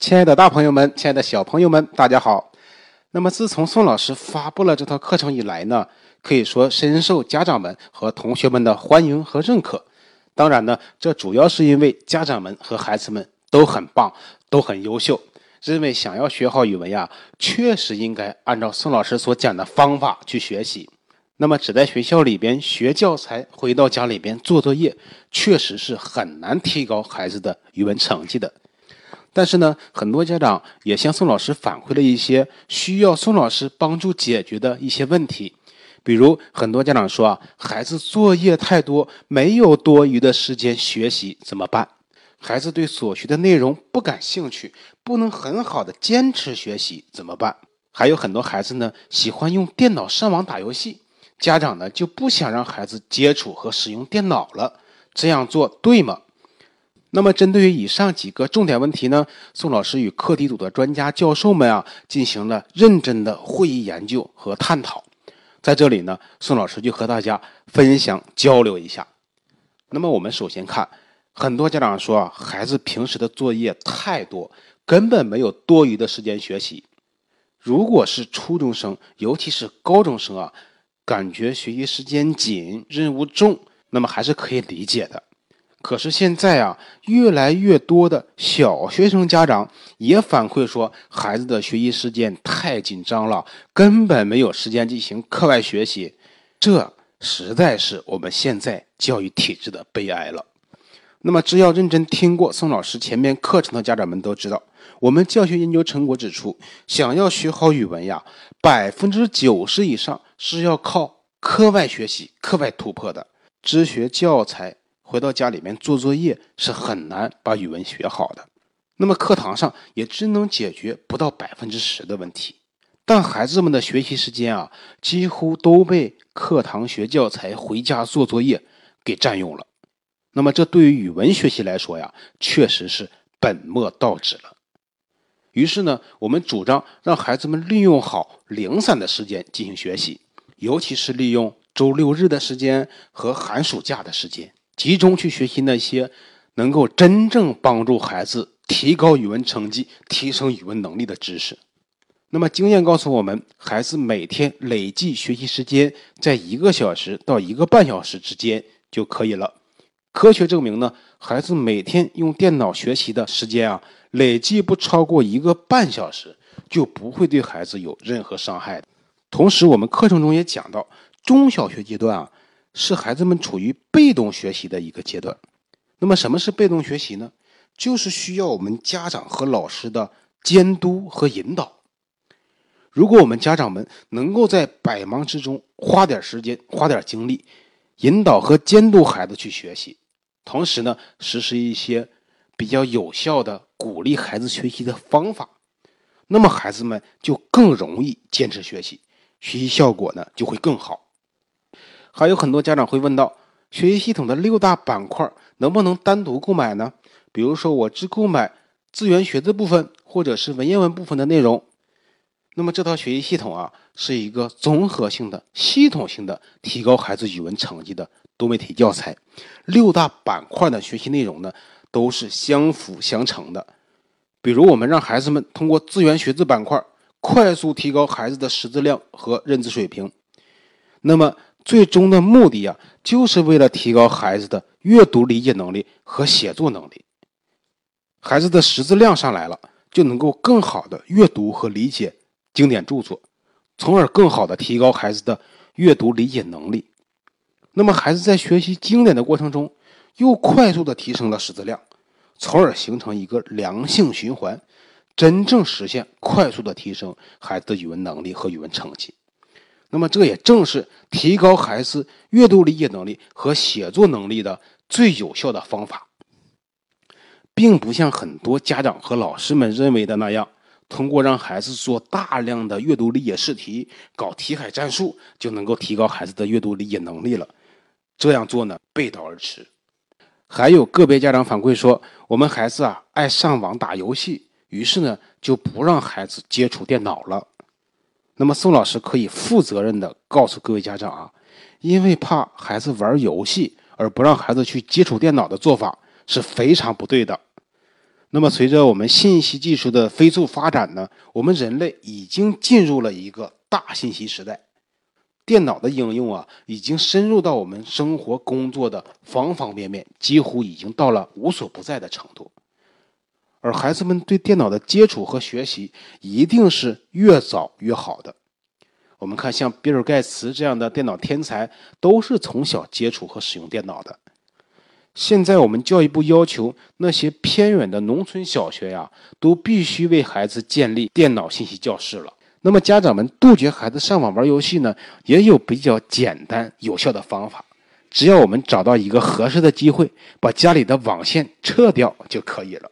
亲爱的大朋友们，亲爱的小朋友们，大家好。那么自从宋老师发布了这套课程以来呢，可以说深受家长们和同学们的欢迎和认可。当然呢，这主要是因为家长们和孩子们都很棒，都很优秀，认为想要学好语文呀，确实应该按照宋老师所讲的方法去学习。那么只在学校里边学教材，回到家里边做作业，确实是很难提高孩子的语文成绩的。但是呢，很多家长也向宋老师反馈了一些需要宋老师帮助解决的一些问题，比如很多家长说啊，孩子作业太多，没有多余的时间学习怎么办？孩子对所学的内容不感兴趣，不能很好的坚持学习怎么办？还有很多孩子呢，喜欢用电脑上网打游戏，家长呢就不想让孩子接触和使用电脑了，这样做对吗？那么，针对于以上几个重点问题呢，宋老师与课题组的专家教授们啊，进行了认真的会议研究和探讨。在这里呢，宋老师就和大家分享交流一下。那么，我们首先看，很多家长说啊，孩子平时的作业太多，根本没有多余的时间学习。如果是初中生，尤其是高中生啊，感觉学习时间紧，任务重，那么还是可以理解的。可是现在啊，越来越多的小学生家长也反馈说，孩子的学习时间太紧张了，根本没有时间进行课外学习，这实在是我们现在教育体制的悲哀了。那么，只要认真听过宋老师前面课程的家长们都知道，我们教学研究成果指出，想要学好语文呀，百分之九十以上是要靠课外学习、课外突破的，只学教材。回到家里面做作业是很难把语文学好的，那么课堂上也只能解决不到百分之十的问题，但孩子们的学习时间啊，几乎都被课堂学教材、回家做作业给占用了。那么这对于语文学习来说呀，确实是本末倒置了。于是呢，我们主张让孩子们利用好零散的时间进行学习，尤其是利用周六日的时间和寒暑假的时间。集中去学习那些能够真正帮助孩子提高语文成绩、提升语文能力的知识。那么，经验告诉我们，孩子每天累计学习时间在一个小时到一个半小时之间就可以了。科学证明呢，孩子每天用电脑学习的时间啊，累计不超过一个半小时，就不会对孩子有任何伤害。同时，我们课程中也讲到，中小学阶段啊。是孩子们处于被动学习的一个阶段。那么，什么是被动学习呢？就是需要我们家长和老师的监督和引导。如果我们家长们能够在百忙之中花点时间、花点精力，引导和监督孩子去学习，同时呢，实施一些比较有效的鼓励孩子学习的方法，那么孩子们就更容易坚持学习，学习效果呢就会更好。还有很多家长会问到，学习系统的六大板块能不能单独购买呢？比如说，我只购买资源学字部分或者是文言文部分的内容。那么这套学习系统啊，是一个综合性的、系统性的提高孩子语文成绩的多媒体教材。六大板块的学习内容呢，都是相辅相成的。比如，我们让孩子们通过资源学字板块，快速提高孩子的识字量和认字水平。那么，最终的目的呀，就是为了提高孩子的阅读理解能力和写作能力。孩子的识字量上来了，就能够更好的阅读和理解经典著作，从而更好的提高孩子的阅读理解能力。那么，孩子在学习经典的过程中，又快速的提升了识字量，从而形成一个良性循环，真正实现快速的提升孩子的语文能力和语文成绩。那么，这也正是提高孩子阅读理解能力和写作能力的最有效的方法，并不像很多家长和老师们认为的那样，通过让孩子做大量的阅读理解试题、搞题海战术就能够提高孩子的阅读理解能力了。这样做呢，背道而驰。还有个别家长反馈说，我们孩子啊爱上网打游戏，于是呢就不让孩子接触电脑了。那么宋老师可以负责任的告诉各位家长啊，因为怕孩子玩游戏而不让孩子去接触电脑的做法是非常不对的。那么，随着我们信息技术的飞速发展呢，我们人类已经进入了一个大信息时代。电脑的应用啊，已经深入到我们生活工作的方方面面，几乎已经到了无所不在的程度。而孩子们对电脑的接触和学习，一定是越早越好的。我们看，像比尔盖茨这样的电脑天才，都是从小接触和使用电脑的。现在我们教育部要求那些偏远的农村小学呀，都必须为孩子建立电脑信息教室了。那么家长们杜绝孩子上网玩游戏呢，也有比较简单有效的方法。只要我们找到一个合适的机会，把家里的网线撤掉就可以了。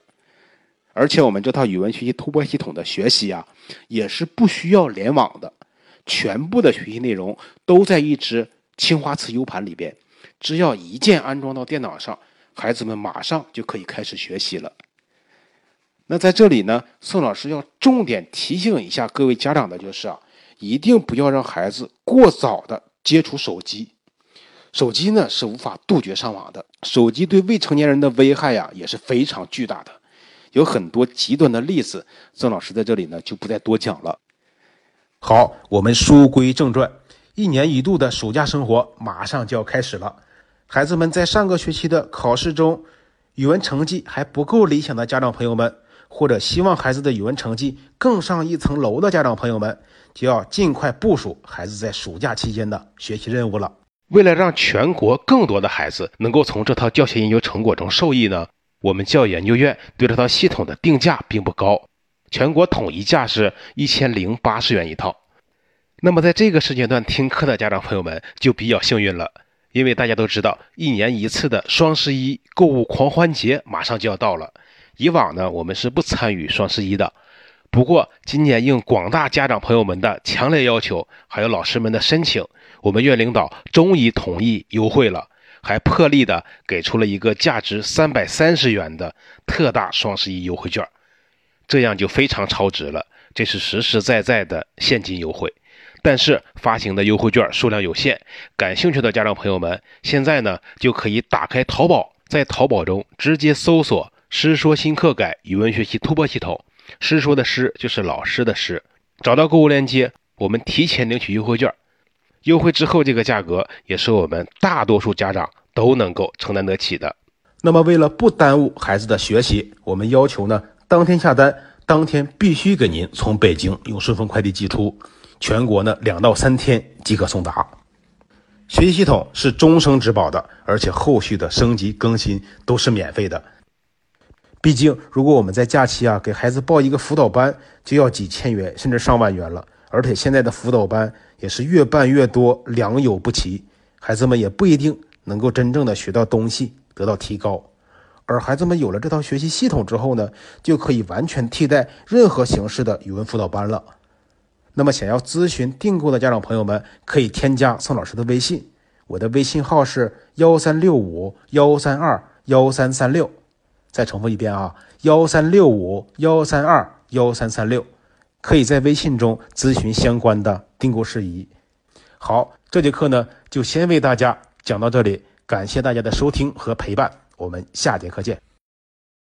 而且我们这套语文学习突破系统的学习啊，也是不需要联网的，全部的学习内容都在一只青花瓷 U 盘里边，只要一键安装到电脑上，孩子们马上就可以开始学习了。那在这里呢，宋老师要重点提醒一下各位家长的就是啊，一定不要让孩子过早的接触手机。手机呢是无法杜绝上网的，手机对未成年人的危害呀也是非常巨大的，有很多极端的例子，宋老师在这里呢就不再多讲了。好，我们书归正传，一年一度的暑假生活马上就要开始了，孩子们在上个学期的考试中，语文成绩还不够理想的家长朋友们。或者希望孩子的语文成绩更上一层楼的家长朋友们，就要尽快部署孩子在暑假期间的学习任务了。为了让全国更多的孩子能够从这套教学研究成果中受益呢，我们教研究院对这套系统的定价并不高，全国统一价是一千零八十元一套。那么在这个时间段听课的家长朋友们就比较幸运了，因为大家都知道，一年一次的双十一购物狂欢节马上就要到了。以往呢，我们是不参与双十一的。不过今年应广大家长朋友们的强烈要求，还有老师们的申请，我们院领导终于同意优惠了，还破例的给出了一个价值三百三十元的特大双十一优惠券，这样就非常超值了。这是实实在在的现金优惠，但是发行的优惠券数量有限，感兴趣的家长朋友们现在呢就可以打开淘宝，在淘宝中直接搜索。师说新课改语文学习突破系统，师说的师就是老师的师。找到购物链接，我们提前领取优惠券。优惠之后，这个价格也是我们大多数家长都能够承担得起的。那么，为了不耽误孩子的学习，我们要求呢，当天下单，当天必须给您从北京用顺丰快递寄出，全国呢两到三天即可送达。学习系统是终生质保的，而且后续的升级更新都是免费的。毕竟，如果我们在假期啊给孩子报一个辅导班，就要几千元甚至上万元了。而且现在的辅导班也是越办越多，良莠不齐，孩子们也不一定能够真正的学到东西，得到提高。而孩子们有了这套学习系统之后呢，就可以完全替代任何形式的语文辅导班了。那么，想要咨询订购的家长朋友们，可以添加宋老师的微信，我的微信号是幺三六五幺三二幺三三六。再重复一遍啊，幺三六五幺三二幺三三六，可以在微信中咨询相关的订购事宜。好，这节课呢就先为大家讲到这里，感谢大家的收听和陪伴，我们下节课见。